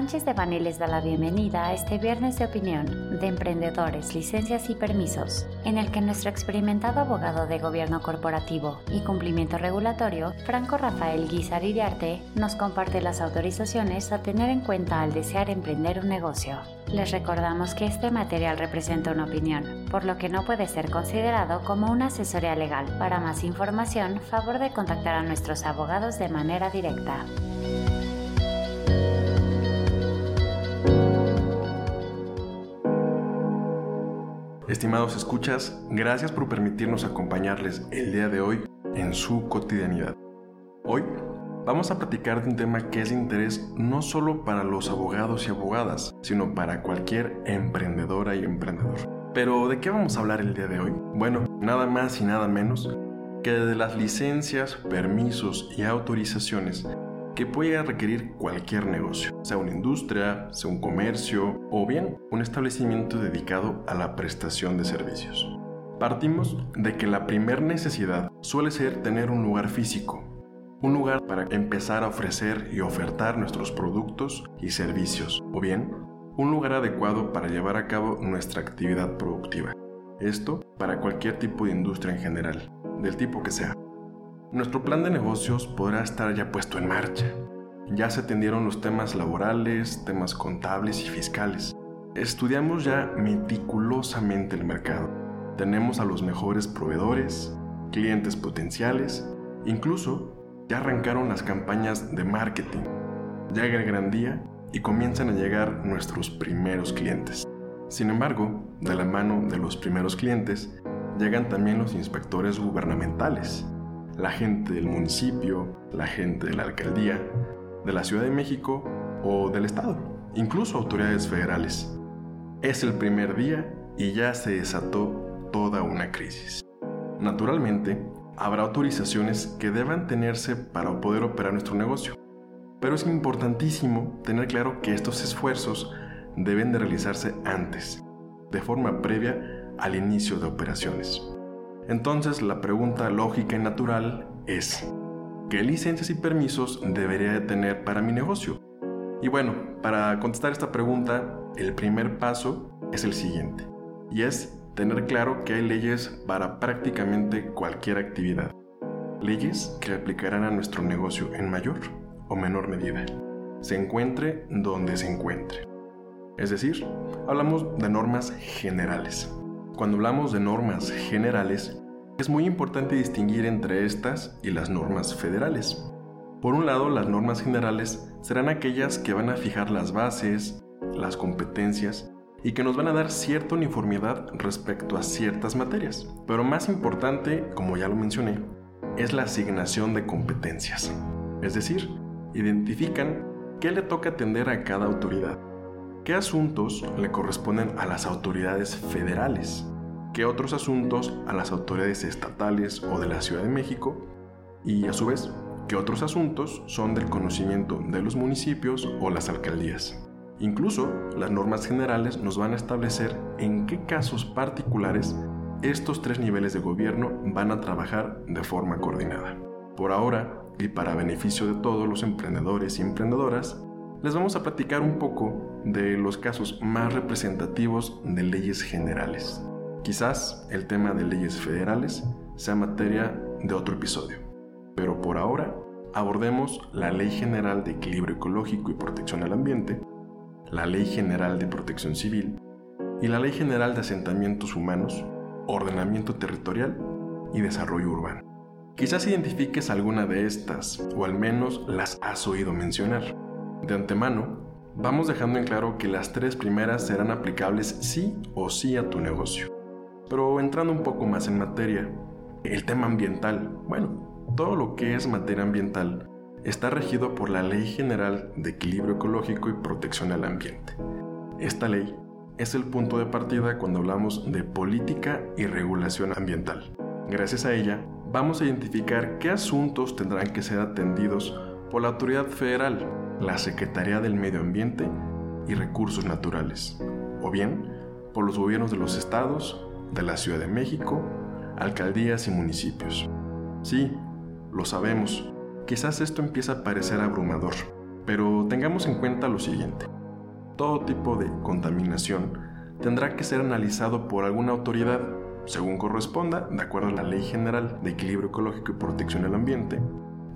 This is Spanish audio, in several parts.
Sánchez de Bani les da la bienvenida a este viernes de opinión de emprendedores, licencias y permisos, en el que nuestro experimentado abogado de gobierno corporativo y cumplimiento regulatorio, Franco Rafael Guizar Iriarte, nos comparte las autorizaciones a tener en cuenta al desear emprender un negocio. Les recordamos que este material representa una opinión, por lo que no puede ser considerado como una asesoría legal. Para más información, favor de contactar a nuestros abogados de manera directa. Estimados escuchas, gracias por permitirnos acompañarles el día de hoy en su cotidianidad. Hoy vamos a platicar de un tema que es de interés no solo para los abogados y abogadas, sino para cualquier emprendedora y emprendedor. Pero ¿de qué vamos a hablar el día de hoy? Bueno, nada más y nada menos que de las licencias, permisos y autorizaciones que pueda requerir cualquier negocio, sea una industria, sea un comercio o bien un establecimiento dedicado a la prestación de servicios. Partimos de que la primer necesidad suele ser tener un lugar físico, un lugar para empezar a ofrecer y ofertar nuestros productos y servicios, o bien un lugar adecuado para llevar a cabo nuestra actividad productiva. Esto para cualquier tipo de industria en general, del tipo que sea. Nuestro plan de negocios podrá estar ya puesto en marcha. Ya se atendieron los temas laborales, temas contables y fiscales. Estudiamos ya meticulosamente el mercado. Tenemos a los mejores proveedores, clientes potenciales, incluso ya arrancaron las campañas de marketing. Llega el gran día y comienzan a llegar nuestros primeros clientes. Sin embargo, de la mano de los primeros clientes, llegan también los inspectores gubernamentales, la gente del municipio, la gente de la alcaldía, de la Ciudad de México o del Estado, incluso autoridades federales. Es el primer día y ya se desató toda una crisis. Naturalmente, habrá autorizaciones que deban tenerse para poder operar nuestro negocio, pero es importantísimo tener claro que estos esfuerzos deben de realizarse antes, de forma previa al inicio de operaciones. Entonces la pregunta lógica y natural es, ¿qué licencias y permisos debería de tener para mi negocio? Y bueno, para contestar esta pregunta, el primer paso es el siguiente, y es tener claro que hay leyes para prácticamente cualquier actividad. Leyes que aplicarán a nuestro negocio en mayor o menor medida, se encuentre donde se encuentre. Es decir, hablamos de normas generales. Cuando hablamos de normas generales, es muy importante distinguir entre estas y las normas federales. Por un lado, las normas generales serán aquellas que van a fijar las bases, las competencias y que nos van a dar cierta uniformidad respecto a ciertas materias. Pero más importante, como ya lo mencioné, es la asignación de competencias. Es decir, identifican qué le toca atender a cada autoridad, qué asuntos le corresponden a las autoridades federales que otros asuntos a las autoridades estatales o de la Ciudad de México y a su vez que otros asuntos son del conocimiento de los municipios o las alcaldías. Incluso las normas generales nos van a establecer en qué casos particulares estos tres niveles de gobierno van a trabajar de forma coordinada. Por ahora, y para beneficio de todos los emprendedores y emprendedoras, les vamos a platicar un poco de los casos más representativos de leyes generales. Quizás el tema de leyes federales sea materia de otro episodio, pero por ahora abordemos la Ley General de Equilibrio Ecológico y Protección al Ambiente, la Ley General de Protección Civil y la Ley General de Asentamientos Humanos, Ordenamiento Territorial y Desarrollo Urbano. Quizás identifiques alguna de estas, o al menos las has oído mencionar. De antemano, vamos dejando en claro que las tres primeras serán aplicables sí o sí a tu negocio. Pero entrando un poco más en materia, el tema ambiental, bueno, todo lo que es materia ambiental está regido por la Ley General de Equilibrio Ecológico y Protección al Ambiente. Esta ley es el punto de partida cuando hablamos de política y regulación ambiental. Gracias a ella, vamos a identificar qué asuntos tendrán que ser atendidos por la autoridad federal, la Secretaría del Medio Ambiente y Recursos Naturales, o bien por los gobiernos de los estados, de la Ciudad de México, alcaldías y municipios. Sí, lo sabemos, quizás esto empieza a parecer abrumador, Pero tengamos en cuenta lo siguiente. Todo tipo de contaminación tendrá que ser analizado por alguna autoridad, según corresponda, de acuerdo a la Ley General de Equilibrio Ecológico y Protección del Ambiente,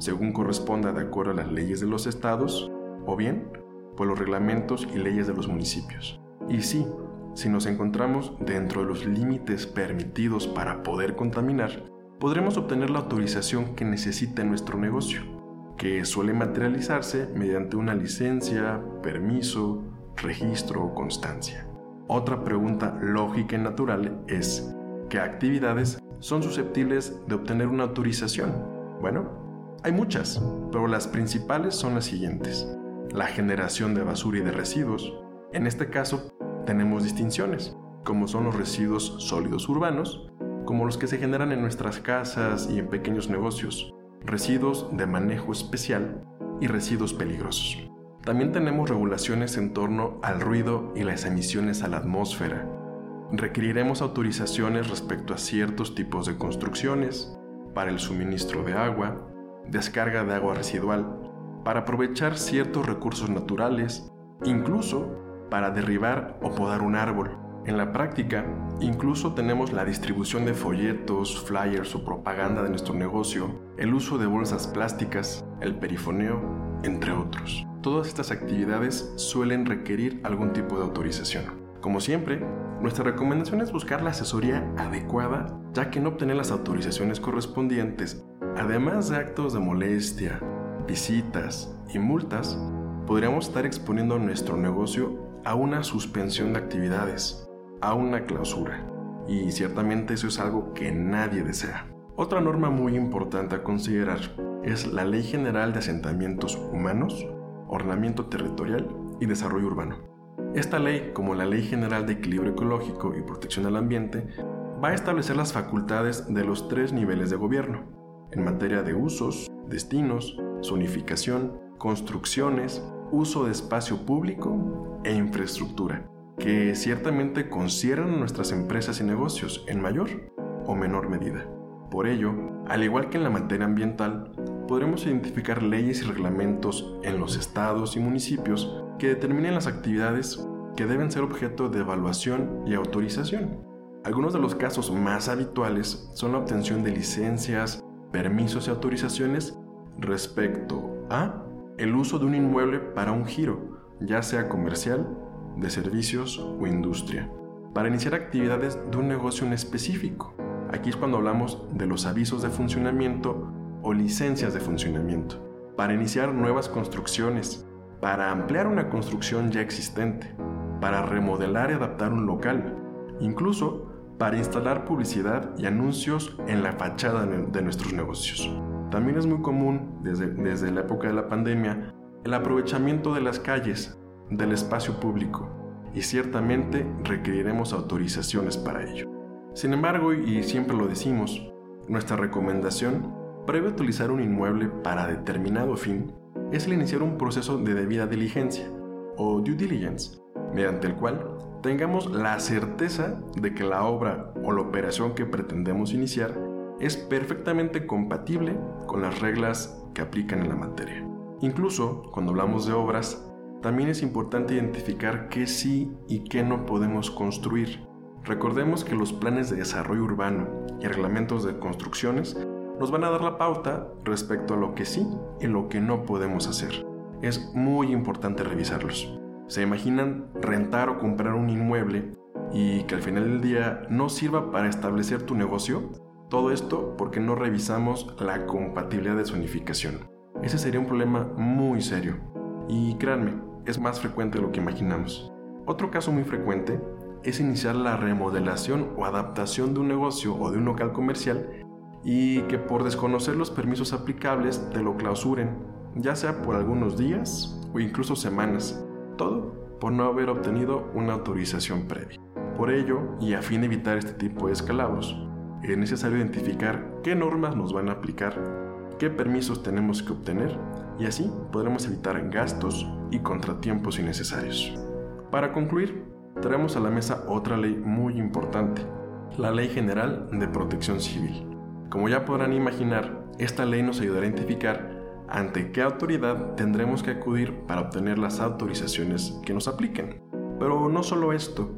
según corresponda de acuerdo a las leyes de los estados, o bien por los reglamentos y leyes de los municipios. Y sí, si nos encontramos dentro de los límites permitidos para poder contaminar, podremos obtener la autorización que necesita nuestro negocio, que suele materializarse mediante una licencia, permiso, registro o constancia. Otra pregunta lógica y natural es, ¿qué actividades son susceptibles de obtener una autorización? Bueno, hay muchas, pero las principales son las siguientes. La generación de basura y de residuos. En este caso, tenemos distinciones, como son los residuos sólidos urbanos, como los que se generan en nuestras casas y en pequeños negocios, residuos de manejo especial y residuos peligrosos. También tenemos regulaciones en torno al ruido y las emisiones a la atmósfera. Requeriremos autorizaciones respecto a ciertos tipos de construcciones, para el suministro de agua, descarga de agua residual, para aprovechar ciertos recursos naturales, incluso para derribar o podar un árbol. En la práctica, incluso tenemos la distribución de folletos, flyers o propaganda de nuestro negocio, el uso de bolsas plásticas, el perifoneo, entre otros. Todas estas actividades suelen requerir algún tipo de autorización. Como siempre, nuestra recomendación es buscar la asesoría adecuada, ya que no obtener las autorizaciones correspondientes, además de actos de molestia, visitas y multas, podríamos estar exponiendo nuestro negocio a una suspensión de actividades, a una clausura. Y ciertamente eso es algo que nadie desea. Otra norma muy importante a considerar es la Ley General de Asentamientos Humanos, Ordenamiento Territorial y Desarrollo Urbano. Esta ley, como la Ley General de Equilibrio Ecológico y Protección al Ambiente, va a establecer las facultades de los tres niveles de gobierno, en materia de usos, destinos, zonificación, construcciones, uso de espacio público e infraestructura que ciertamente conciernen a nuestras empresas y negocios en mayor o menor medida. Por ello, al igual que en la materia ambiental, podremos identificar leyes y reglamentos en los estados y municipios que determinen las actividades que deben ser objeto de evaluación y autorización. Algunos de los casos más habituales son la obtención de licencias, permisos y autorizaciones respecto a el uso de un inmueble para un giro, ya sea comercial de servicios o industria, para iniciar actividades de un negocio en específico. Aquí es cuando hablamos de los avisos de funcionamiento o licencias de funcionamiento, para iniciar nuevas construcciones, para ampliar una construcción ya existente, para remodelar y adaptar un local, incluso para instalar publicidad y anuncios en la fachada de nuestros negocios. También es muy común desde, desde la época de la pandemia el aprovechamiento de las calles del espacio público y ciertamente requeriremos autorizaciones para ello. Sin embargo, y siempre lo decimos, nuestra recomendación, previo a utilizar un inmueble para determinado fin, es el iniciar un proceso de debida diligencia o due diligence, mediante el cual tengamos la certeza de que la obra o la operación que pretendemos iniciar es perfectamente compatible con las reglas que aplican en la materia. Incluso cuando hablamos de obras, también es importante identificar qué sí y qué no podemos construir. Recordemos que los planes de desarrollo urbano y reglamentos de construcciones nos van a dar la pauta respecto a lo que sí y lo que no podemos hacer. Es muy importante revisarlos. ¿Se imaginan rentar o comprar un inmueble y que al final del día no sirva para establecer tu negocio? Todo esto porque no revisamos la compatibilidad de zonificación. Ese sería un problema muy serio. Y créanme, es más frecuente de lo que imaginamos. Otro caso muy frecuente es iniciar la remodelación o adaptación de un negocio o de un local comercial y que por desconocer los permisos aplicables te lo clausuren, ya sea por algunos días o incluso semanas, todo por no haber obtenido una autorización previa. Por ello, y a fin de evitar este tipo de escalabros, es necesario identificar qué normas nos van a aplicar, qué permisos tenemos que obtener y así podremos evitar gastos y contratiempos innecesarios. Para concluir, traemos a la mesa otra ley muy importante, la Ley General de Protección Civil. Como ya podrán imaginar, esta ley nos ayudará a identificar ante qué autoridad tendremos que acudir para obtener las autorizaciones que nos apliquen. Pero no solo esto,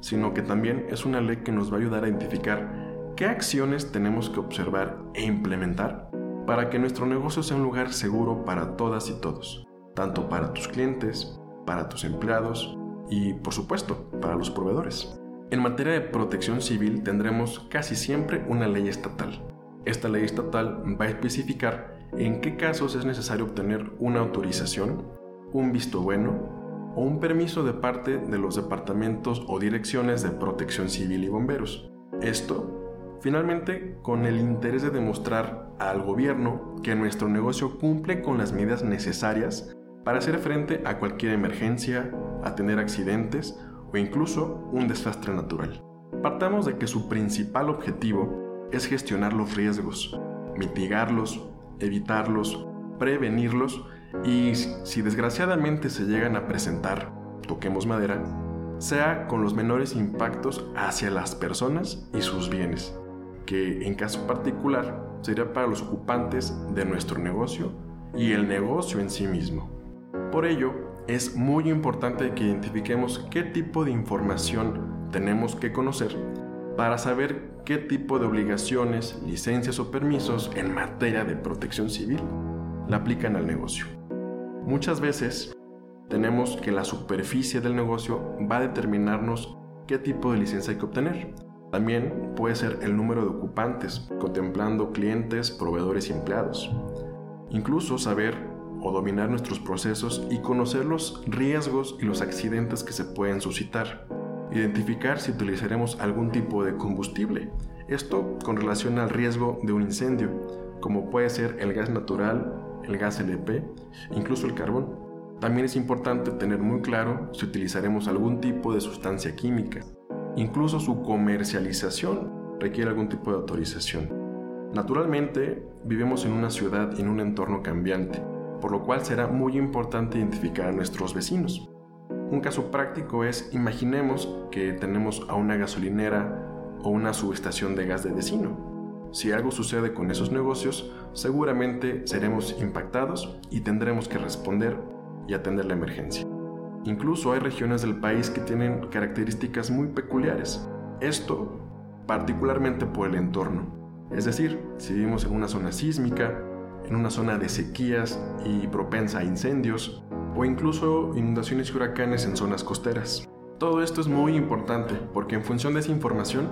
sino que también es una ley que nos va a ayudar a identificar qué acciones tenemos que observar e implementar para que nuestro negocio sea un lugar seguro para todas y todos, tanto para tus clientes, para tus empleados y, por supuesto, para los proveedores. En materia de protección civil tendremos casi siempre una ley estatal. Esta ley estatal va a especificar en qué casos es necesario obtener una autorización, un visto bueno o un permiso de parte de los departamentos o direcciones de protección civil y bomberos. Esto, finalmente, con el interés de demostrar al gobierno que nuestro negocio cumple con las medidas necesarias para hacer frente a cualquier emergencia, a tener accidentes o incluso un desastre natural. Partamos de que su principal objetivo es gestionar los riesgos, mitigarlos, evitarlos, prevenirlos y si desgraciadamente se llegan a presentar, toquemos madera, sea con los menores impactos hacia las personas y sus bienes, que en caso particular sería para los ocupantes de nuestro negocio y el negocio en sí mismo. Por ello, es muy importante que identifiquemos qué tipo de información tenemos que conocer para saber qué tipo de obligaciones, licencias o permisos en materia de protección civil la aplican al negocio. Muchas veces tenemos que la superficie del negocio va a determinarnos qué tipo de licencia hay que obtener. También puede ser el número de ocupantes, contemplando clientes, proveedores y empleados. Incluso saber o dominar nuestros procesos y conocer los riesgos y los accidentes que se pueden suscitar. Identificar si utilizaremos algún tipo de combustible. Esto con relación al riesgo de un incendio, como puede ser el gas natural, el gas LP, incluso el carbón. También es importante tener muy claro si utilizaremos algún tipo de sustancia química. Incluso su comercialización requiere algún tipo de autorización. Naturalmente, vivimos en una ciudad y en un entorno cambiante por lo cual será muy importante identificar a nuestros vecinos. Un caso práctico es, imaginemos que tenemos a una gasolinera o una subestación de gas de vecino. Si algo sucede con esos negocios, seguramente seremos impactados y tendremos que responder y atender la emergencia. Incluso hay regiones del país que tienen características muy peculiares. Esto particularmente por el entorno. Es decir, si vivimos en una zona sísmica, en una zona de sequías y propensa a incendios, o incluso inundaciones y huracanes en zonas costeras. Todo esto es muy importante porque en función de esa información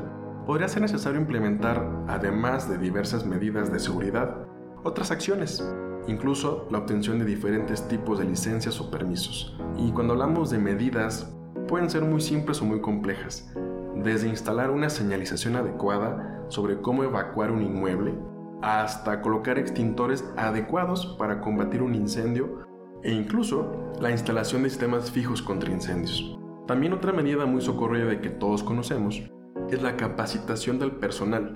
podría ser necesario implementar, además de diversas medidas de seguridad, otras acciones, incluso la obtención de diferentes tipos de licencias o permisos. Y cuando hablamos de medidas, pueden ser muy simples o muy complejas, desde instalar una señalización adecuada sobre cómo evacuar un inmueble, hasta colocar extintores adecuados para combatir un incendio e incluso la instalación de sistemas fijos contra incendios. También otra medida muy socorrida que todos conocemos es la capacitación del personal.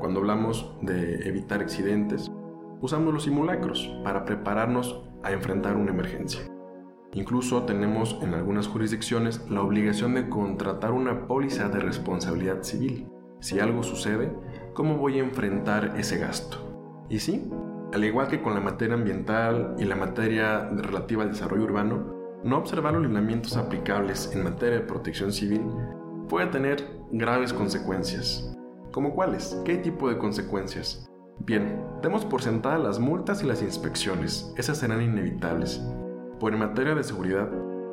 Cuando hablamos de evitar accidentes, usamos los simulacros para prepararnos a enfrentar una emergencia. Incluso tenemos en algunas jurisdicciones la obligación de contratar una póliza de responsabilidad civil. Si algo sucede, ¿cómo voy a enfrentar ese gasto? Y sí, al igual que con la materia ambiental y la materia relativa al desarrollo urbano, no observar los lineamientos aplicables en materia de protección civil puede tener graves consecuencias. ¿Cómo cuáles? ¿Qué tipo de consecuencias? Bien, demos por sentadas las multas y las inspecciones, esas serán inevitables. Por en materia de seguridad,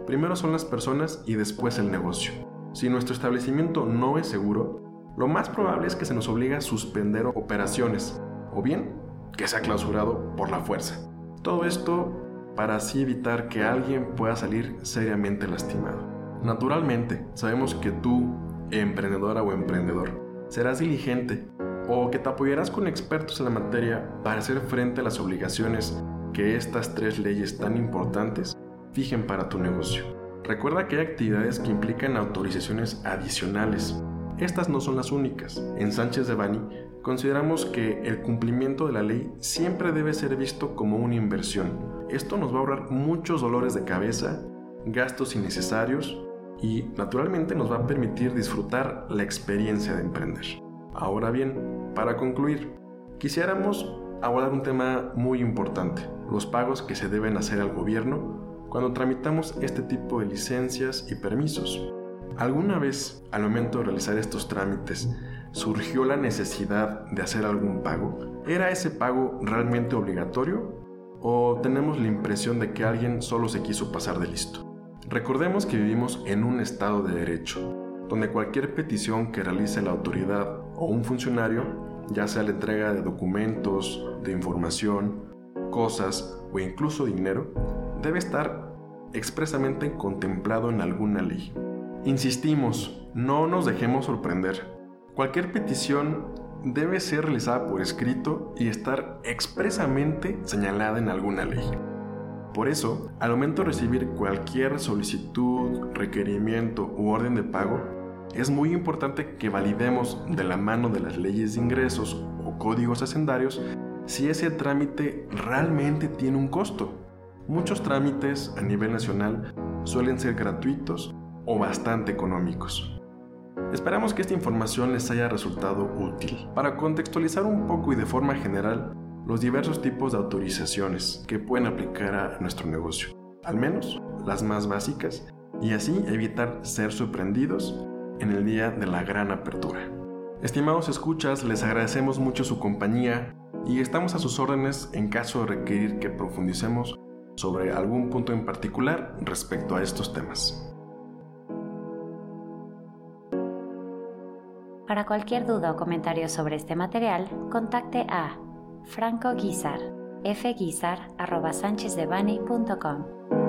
primero son las personas y después el negocio. Si nuestro establecimiento no es seguro, lo más probable es que se nos obligue a suspender operaciones o bien que sea clausurado por la fuerza. Todo esto para así evitar que alguien pueda salir seriamente lastimado. Naturalmente, sabemos que tú, emprendedora o emprendedor, serás diligente o que te apoyarás con expertos en la materia para hacer frente a las obligaciones que estas tres leyes tan importantes fijen para tu negocio. Recuerda que hay actividades que implican autorizaciones adicionales estas no son las únicas. En Sánchez de Bani consideramos que el cumplimiento de la ley siempre debe ser visto como una inversión. Esto nos va a ahorrar muchos dolores de cabeza, gastos innecesarios y naturalmente nos va a permitir disfrutar la experiencia de emprender. Ahora bien, para concluir, quisiéramos abordar un tema muy importante, los pagos que se deben hacer al gobierno cuando tramitamos este tipo de licencias y permisos. ¿Alguna vez, al momento de realizar estos trámites, surgió la necesidad de hacer algún pago? ¿Era ese pago realmente obligatorio? ¿O tenemos la impresión de que alguien solo se quiso pasar de listo? Recordemos que vivimos en un estado de derecho, donde cualquier petición que realice la autoridad o un funcionario, ya sea la entrega de documentos, de información, cosas o incluso dinero, debe estar expresamente contemplado en alguna ley. Insistimos, no nos dejemos sorprender. Cualquier petición debe ser realizada por escrito y estar expresamente señalada en alguna ley. Por eso, al momento de recibir cualquier solicitud, requerimiento u orden de pago, es muy importante que validemos de la mano de las leyes de ingresos o códigos hacendarios si ese trámite realmente tiene un costo. Muchos trámites a nivel nacional suelen ser gratuitos o bastante económicos. Esperamos que esta información les haya resultado útil para contextualizar un poco y de forma general los diversos tipos de autorizaciones que pueden aplicar a nuestro negocio, al menos las más básicas, y así evitar ser sorprendidos en el día de la gran apertura. Estimados escuchas, les agradecemos mucho su compañía y estamos a sus órdenes en caso de requerir que profundicemos sobre algún punto en particular respecto a estos temas. Para cualquier duda o comentario sobre este material, contacte a Franco Guizar, fguizar.sanchezdevani.com.